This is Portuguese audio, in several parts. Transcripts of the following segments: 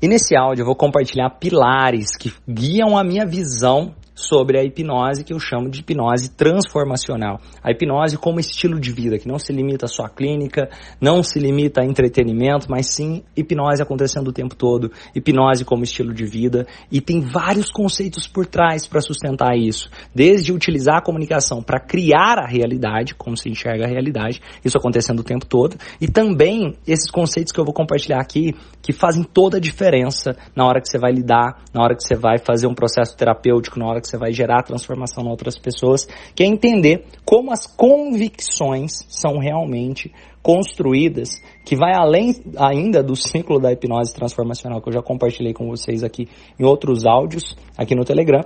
E nesse áudio eu vou compartilhar pilares que guiam a minha visão sobre a hipnose que eu chamo de hipnose transformacional. A hipnose como estilo de vida, que não se limita à sua clínica, não se limita a entretenimento, mas sim hipnose acontecendo o tempo todo, hipnose como estilo de vida, e tem vários conceitos por trás para sustentar isso. Desde utilizar a comunicação para criar a realidade, como se enxerga a realidade, isso acontecendo o tempo todo, e também esses conceitos que eu vou compartilhar aqui, que fazem toda a diferença na hora que você vai lidar, na hora que você vai fazer um processo terapêutico, na hora que que você vai gerar transformação em outras pessoas, que é entender como as convicções são realmente construídas, que vai além ainda do ciclo da hipnose transformacional que eu já compartilhei com vocês aqui em outros áudios aqui no Telegram,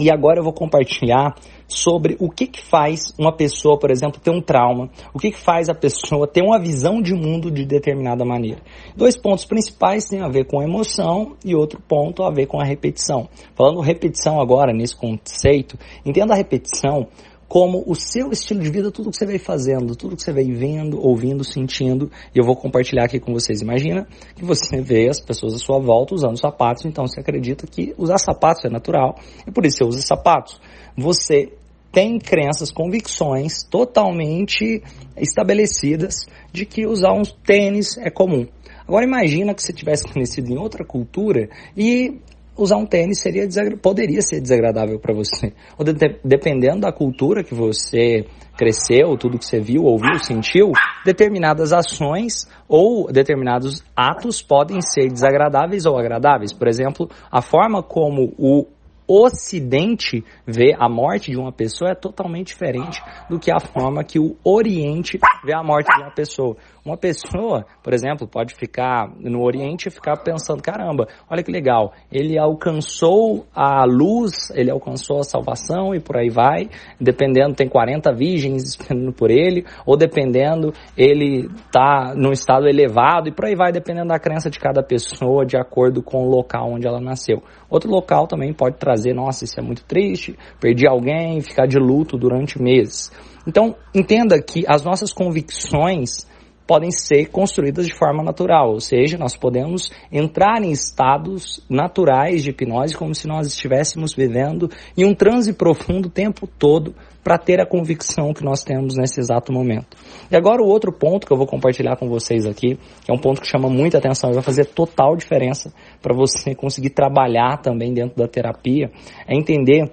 e agora eu vou compartilhar sobre o que, que faz uma pessoa, por exemplo, ter um trauma, o que, que faz a pessoa ter uma visão de mundo de determinada maneira. Dois pontos principais têm a ver com a emoção e outro ponto a ver com a repetição. Falando repetição agora, nesse conceito, entenda a repetição como o seu estilo de vida, tudo que você vem fazendo, tudo que você vem vendo, ouvindo, sentindo, e eu vou compartilhar aqui com vocês. Imagina que você vê as pessoas à sua volta usando sapatos, então você acredita que usar sapatos é natural, e por isso você usa sapatos. Você tem crenças, convicções totalmente estabelecidas de que usar um tênis é comum. Agora imagina que você tivesse conhecido em outra cultura e usar um tênis seria poderia ser desagradável para você. Ou de dependendo da cultura que você cresceu, tudo que você viu, ouviu, sentiu, determinadas ações ou determinados atos podem ser desagradáveis ou agradáveis. Por exemplo, a forma como o Ocidente vê a morte de uma pessoa é totalmente diferente do que a forma que o Oriente vê a morte de uma pessoa. Uma pessoa, por exemplo, pode ficar no Oriente e ficar pensando: caramba, olha que legal, ele alcançou a luz, ele alcançou a salvação e por aí vai. Dependendo, tem 40 virgens esperando por ele, ou dependendo, ele está num estado elevado e por aí vai, dependendo da crença de cada pessoa, de acordo com o local onde ela nasceu. Outro local também pode trazer: nossa, isso é muito triste, perdi alguém, ficar de luto durante meses. Então, entenda que as nossas convicções podem ser construídas de forma natural, ou seja, nós podemos entrar em estados naturais de hipnose como se nós estivéssemos vivendo em um transe profundo o tempo todo para ter a convicção que nós temos nesse exato momento. E agora o outro ponto que eu vou compartilhar com vocês aqui, que é um ponto que chama muita atenção e vai fazer total diferença para você conseguir trabalhar também dentro da terapia, é entender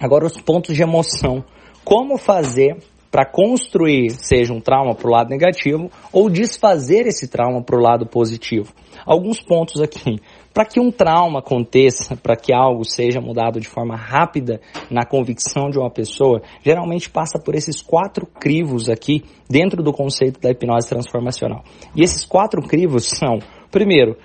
agora os pontos de emoção. Como fazer para construir, seja um trauma para o lado negativo ou desfazer esse trauma para o lado positivo. Alguns pontos aqui. Para que um trauma aconteça, para que algo seja mudado de forma rápida na convicção de uma pessoa, geralmente passa por esses quatro crivos aqui dentro do conceito da hipnose transformacional. E esses quatro crivos são, primeiro,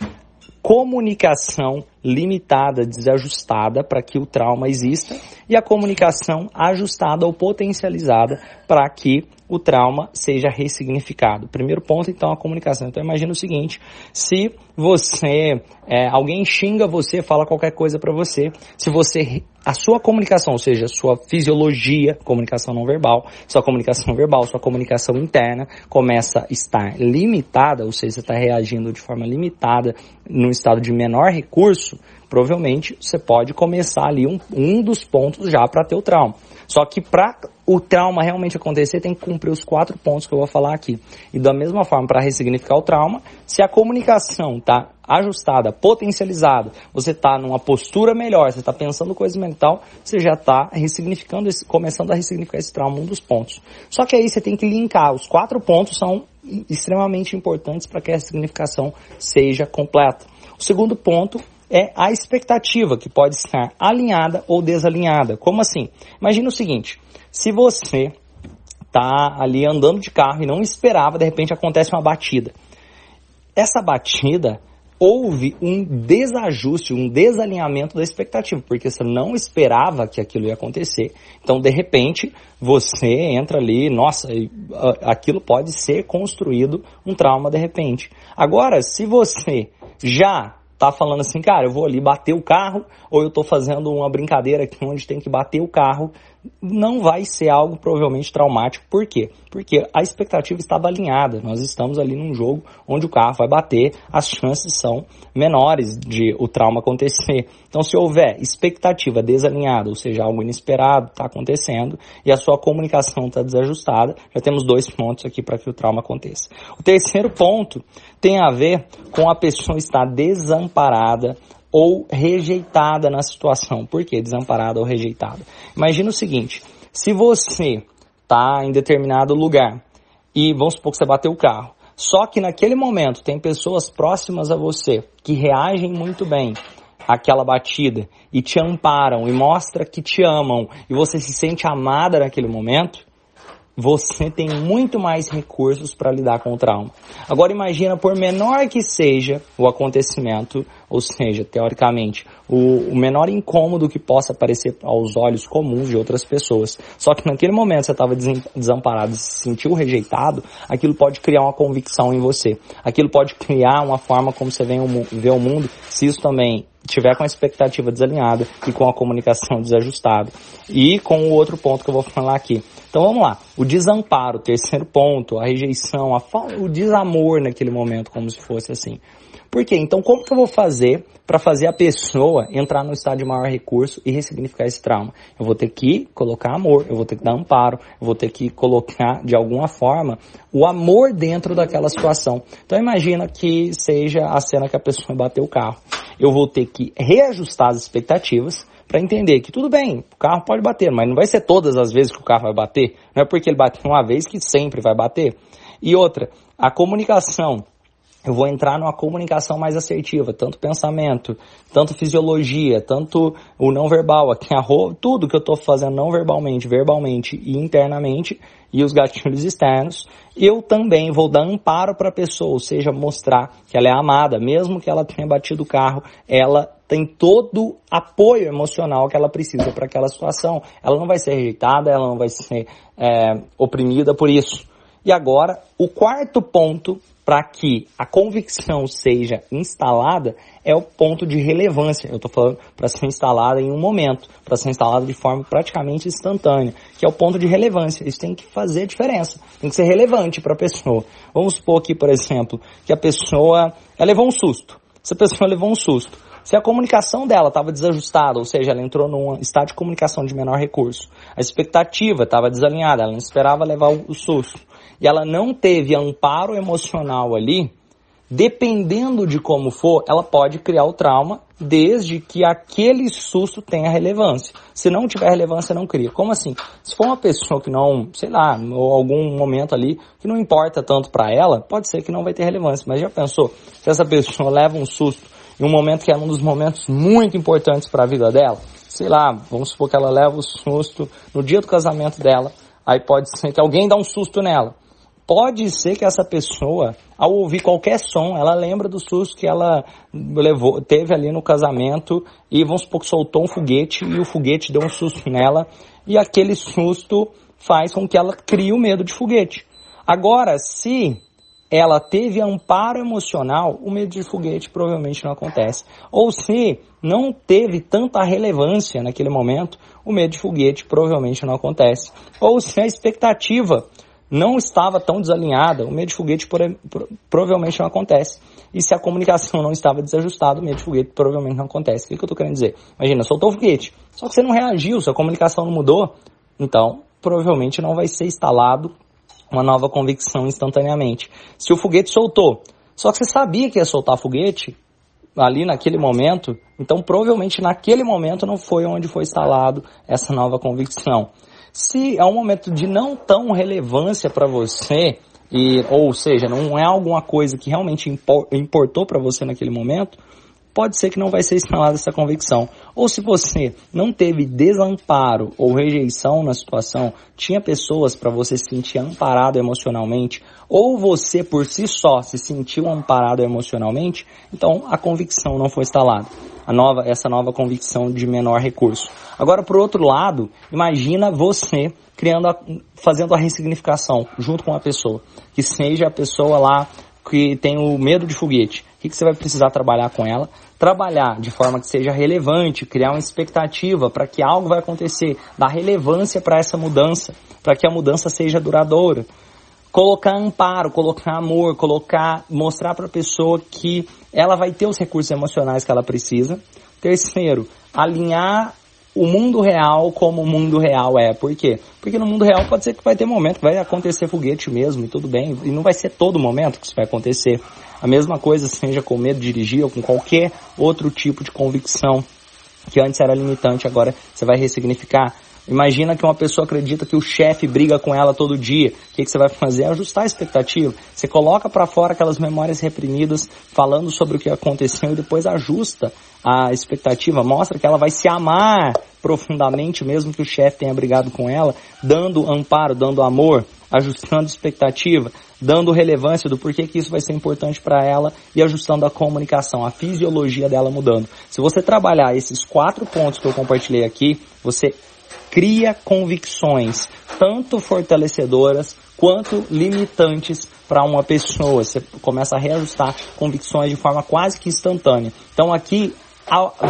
comunicação limitada, desajustada para que o trauma exista e a comunicação ajustada ou potencializada para que o trauma seja ressignificado. Primeiro ponto, então, a comunicação. Então, imagina o seguinte: se você, é, alguém xinga você, fala qualquer coisa para você, se você, a sua comunicação, ou seja, a sua fisiologia, comunicação não verbal, sua comunicação verbal, sua comunicação interna começa a estar limitada, ou seja, você está reagindo de forma limitada, num estado de menor recurso, provavelmente você pode começar ali um, um dos pontos já para ter o trauma. Só que para o trauma realmente acontecer, tem que cumprir os quatro pontos que eu vou falar aqui. E da mesma forma, para ressignificar o trauma, se a comunicação está ajustada, potencializada, você está numa postura melhor, você está pensando coisa mental, você já está ressignificando, esse, começando a ressignificar esse trauma, um dos pontos. Só que aí você tem que linkar, os quatro pontos são extremamente importantes para que a ressignificação seja completa. O segundo ponto é a expectativa, que pode estar alinhada ou desalinhada. Como assim? Imagina o seguinte: se você está ali andando de carro e não esperava, de repente acontece uma batida. Essa batida houve um desajuste, um desalinhamento da expectativa, porque você não esperava que aquilo ia acontecer. Então, de repente, você entra ali, nossa, aquilo pode ser construído um trauma de repente. Agora, se você já tá falando assim, cara, eu vou ali bater o carro, ou eu tô fazendo uma brincadeira aqui onde tem que bater o carro não vai ser algo provavelmente traumático. Por quê? Porque a expectativa estava alinhada. Nós estamos ali num jogo onde o carro vai bater, as chances são menores de o trauma acontecer. Então, se houver expectativa desalinhada, ou seja, algo inesperado está acontecendo e a sua comunicação está desajustada, já temos dois pontos aqui para que o trauma aconteça. O terceiro ponto tem a ver com a pessoa estar desamparada ou rejeitada na situação. Por que desamparada ou rejeitada? Imagina o seguinte: se você está em determinado lugar e vamos supor que você bateu o carro, só que naquele momento tem pessoas próximas a você que reagem muito bem àquela batida e te amparam e mostra que te amam e você se sente amada naquele momento, você tem muito mais recursos para lidar com o trauma. Agora imagina, por menor que seja o acontecimento, ou seja, teoricamente, o, o, menor incômodo que possa aparecer aos olhos comuns de outras pessoas. Só que naquele momento você estava desamparado e se sentiu rejeitado, aquilo pode criar uma convicção em você. Aquilo pode criar uma forma como você vê o mundo, se isso também tiver com a expectativa desalinhada e com a comunicação desajustada. E com o outro ponto que eu vou falar aqui. Então vamos lá. O desamparo, terceiro ponto, a rejeição, a, o desamor naquele momento, como se fosse assim. Por quê? Então, como que eu vou fazer para fazer a pessoa entrar no estado de maior recurso e ressignificar esse trauma? Eu vou ter que colocar amor, eu vou ter que dar amparo, eu vou ter que colocar, de alguma forma, o amor dentro daquela situação. Então, imagina que seja a cena que a pessoa bateu o carro. Eu vou ter que reajustar as expectativas, para entender que tudo bem, o carro pode bater, mas não vai ser todas as vezes que o carro vai bater. Não é porque ele bate uma vez que sempre vai bater. E outra, a comunicação eu vou entrar numa comunicação mais assertiva, tanto pensamento, tanto fisiologia, tanto o não verbal, aqui a tudo que eu estou fazendo não verbalmente, verbalmente e internamente, e os gatilhos externos, eu também vou dar amparo para a pessoa, ou seja, mostrar que ela é amada, mesmo que ela tenha batido o carro, ela tem todo apoio emocional que ela precisa para aquela situação. Ela não vai ser rejeitada, ela não vai ser é, oprimida por isso. E agora, o quarto ponto para que a convicção seja instalada é o ponto de relevância. Eu estou falando para ser instalada em um momento, para ser instalada de forma praticamente instantânea, que é o ponto de relevância. Isso tem que fazer diferença, tem que ser relevante para a pessoa. Vamos supor aqui, por exemplo, que a pessoa ela levou um susto. Essa pessoa levou um susto. Se a comunicação dela estava desajustada, ou seja, ela entrou num estado de comunicação de menor recurso, a expectativa estava desalinhada, ela não esperava levar o susto e ela não teve amparo emocional ali, dependendo de como for, ela pode criar o trauma desde que aquele susto tenha relevância. Se não tiver relevância, não cria. Como assim? Se for uma pessoa que não, sei lá, ou algum momento ali que não importa tanto para ela, pode ser que não vai ter relevância. Mas já pensou se essa pessoa leva um susto em um momento que é um dos momentos muito importantes para a vida dela? Sei lá, vamos supor que ela leva o susto no dia do casamento dela, aí pode ser que alguém dá um susto nela pode ser que essa pessoa, ao ouvir qualquer som, ela lembra do susto que ela levou, teve ali no casamento e vamos supor que soltou um foguete e o foguete deu um susto nela e aquele susto faz com que ela crie o medo de foguete. Agora, se ela teve amparo emocional, o medo de foguete provavelmente não acontece. Ou se não teve tanta relevância naquele momento, o medo de foguete provavelmente não acontece. Ou se a expectativa não estava tão desalinhada, o medo de foguete provavelmente não acontece. E se a comunicação não estava desajustada, o medo de foguete provavelmente não acontece. O que eu estou querendo dizer? Imagina, soltou o foguete, só que você não reagiu, sua comunicação não mudou, então provavelmente não vai ser instalado uma nova convicção instantaneamente. Se o foguete soltou, só que você sabia que ia soltar foguete ali naquele momento, então provavelmente naquele momento não foi onde foi instalado essa nova convicção. Se é um momento de não tão relevância para você, e, ou seja, não é alguma coisa que realmente importou para você naquele momento, pode ser que não vai ser instalada essa convicção. Ou se você não teve desamparo ou rejeição na situação, tinha pessoas para você se sentir amparado emocionalmente, ou você por si só se sentiu amparado emocionalmente, então a convicção não foi instalada. A nova, essa nova convicção de menor recurso. Agora, por outro lado, imagina você criando, a, fazendo a ressignificação junto com a pessoa, que seja a pessoa lá que tem o medo de foguete. O que, que você vai precisar trabalhar com ela? Trabalhar de forma que seja relevante, criar uma expectativa para que algo vai acontecer, dar relevância para essa mudança, para que a mudança seja duradoura. Colocar amparo, colocar amor, colocar, mostrar para a pessoa que ela vai ter os recursos emocionais que ela precisa. Terceiro, alinhar o mundo real como o mundo real é. Por quê? Porque no mundo real pode ser que vai ter momento que vai acontecer foguete mesmo e tudo bem. E não vai ser todo momento que isso vai acontecer. A mesma coisa seja com medo de dirigir ou com qualquer outro tipo de convicção que antes era limitante, agora você vai ressignificar. Imagina que uma pessoa acredita que o chefe briga com ela todo dia. O que, que você vai fazer? Ajustar a expectativa. Você coloca para fora aquelas memórias reprimidas, falando sobre o que aconteceu e depois ajusta a expectativa. Mostra que ela vai se amar profundamente, mesmo que o chefe tenha brigado com ela, dando amparo, dando amor, ajustando expectativa, dando relevância do porquê que isso vai ser importante para ela e ajustando a comunicação, a fisiologia dela mudando. Se você trabalhar esses quatro pontos que eu compartilhei aqui, você cria convicções, tanto fortalecedoras quanto limitantes para uma pessoa. Você começa a reajustar convicções de forma quase que instantânea. Então aqui,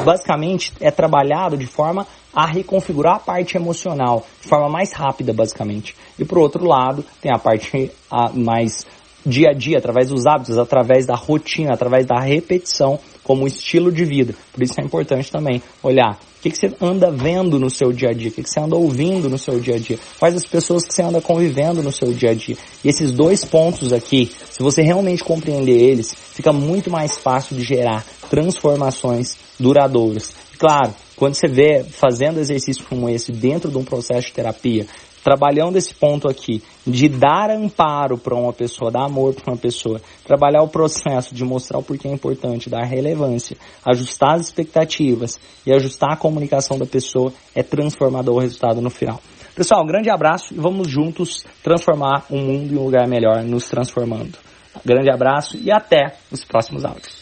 basicamente, é trabalhado de forma a reconfigurar a parte emocional de forma mais rápida, basicamente. E por outro lado, tem a parte mais dia a dia, através dos hábitos, através da rotina, através da repetição, como estilo de vida. Por isso é importante também olhar o que, que você anda vendo no seu dia a dia, o que, que você anda ouvindo no seu dia a dia, quais as pessoas que você anda convivendo no seu dia a dia. E esses dois pontos aqui, se você realmente compreender eles, fica muito mais fácil de gerar transformações duradouras. Claro, quando você vê fazendo exercício como esse dentro de um processo de terapia, trabalhando esse ponto aqui de dar amparo para uma pessoa, dar amor para uma pessoa, trabalhar o processo de mostrar o porquê é importante, dar relevância, ajustar as expectativas e ajustar a comunicação da pessoa é transformador o resultado no final. Pessoal, um grande abraço e vamos juntos transformar um mundo em um lugar melhor, nos transformando. Grande abraço e até os próximos áudios.